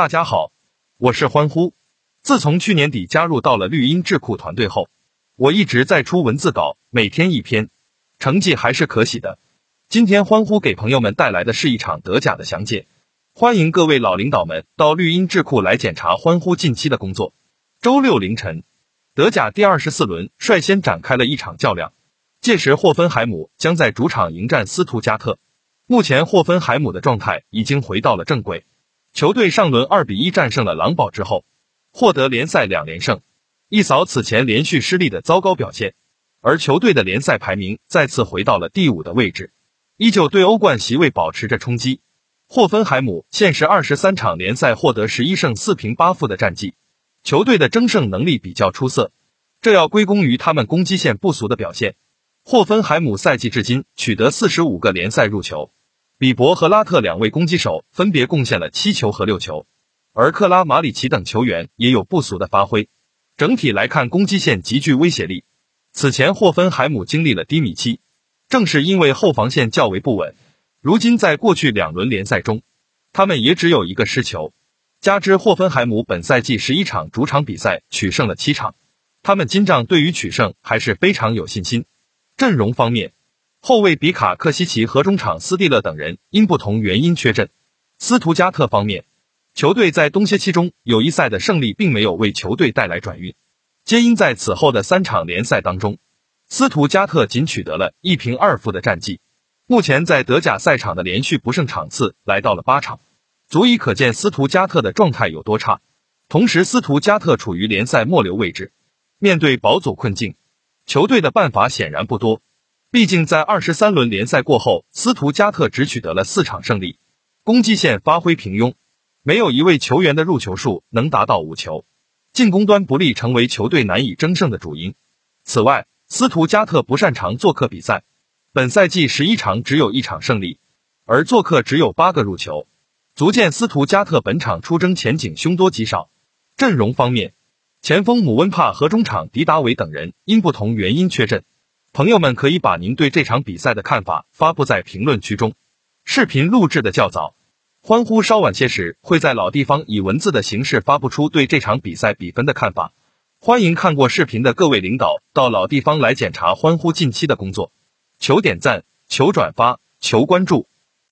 大家好，我是欢呼。自从去年底加入到了绿茵智库团队后，我一直在出文字稿，每天一篇，成绩还是可喜的。今天欢呼给朋友们带来的是一场德甲的详解，欢迎各位老领导们到绿茵智库来检查欢呼近期的工作。周六凌晨，德甲第二十四轮率先展开了一场较量，届时霍芬海姆将在主场迎战斯图加特。目前霍芬海姆的状态已经回到了正轨。球队上轮二比一战胜了狼堡之后，获得联赛两连胜，一扫此前连续失利的糟糕表现。而球队的联赛排名再次回到了第五的位置，依旧对欧冠席位保持着冲击。霍芬海姆现时二十三场联赛获得十一胜四平八负的战绩，球队的争胜能力比较出色，这要归功于他们攻击线不俗的表现。霍芬海姆赛季至今取得四十五个联赛入球。比伯和拉特两位攻击手分别贡献了七球和六球，而克拉马里奇等球员也有不俗的发挥。整体来看，攻击线极具威胁力。此前霍芬海姆经历了低迷期，正是因为后防线较为不稳。如今在过去两轮联赛中，他们也只有一个失球。加之霍芬海姆本赛季十一场主场比赛取胜了七场，他们金帐对于取胜还是非常有信心。阵容方面。后卫比卡克西奇和中场斯蒂勒等人因不同原因缺阵。斯图加特方面，球队在冬歇期中友谊赛的胜利并没有为球队带来转运，皆因在此后的三场联赛当中，斯图加特仅取得了一平二负的战绩。目前在德甲赛场的连续不胜场次来到了八场，足以可见斯图加特的状态有多差。同时，斯图加特处于联赛末流位置，面对保组困境，球队的办法显然不多。毕竟，在二十三轮联赛过后，斯图加特只取得了四场胜利，攻击线发挥平庸，没有一位球员的入球数能达到五球，进攻端不利成为球队难以争胜的主因。此外，斯图加特不擅长做客比赛，本赛季十一场只有一场胜利，而做客只有八个入球，足见斯图加特本场出征前景凶多吉少。阵容方面，前锋姆温帕和中场迪达维等人因不同原因缺阵。朋友们可以把您对这场比赛的看法发布在评论区中。视频录制的较早，欢呼稍晚些时会在老地方以文字的形式发布出对这场比赛比分的看法。欢迎看过视频的各位领导到老地方来检查欢呼近期的工作。求点赞，求转发，求关注。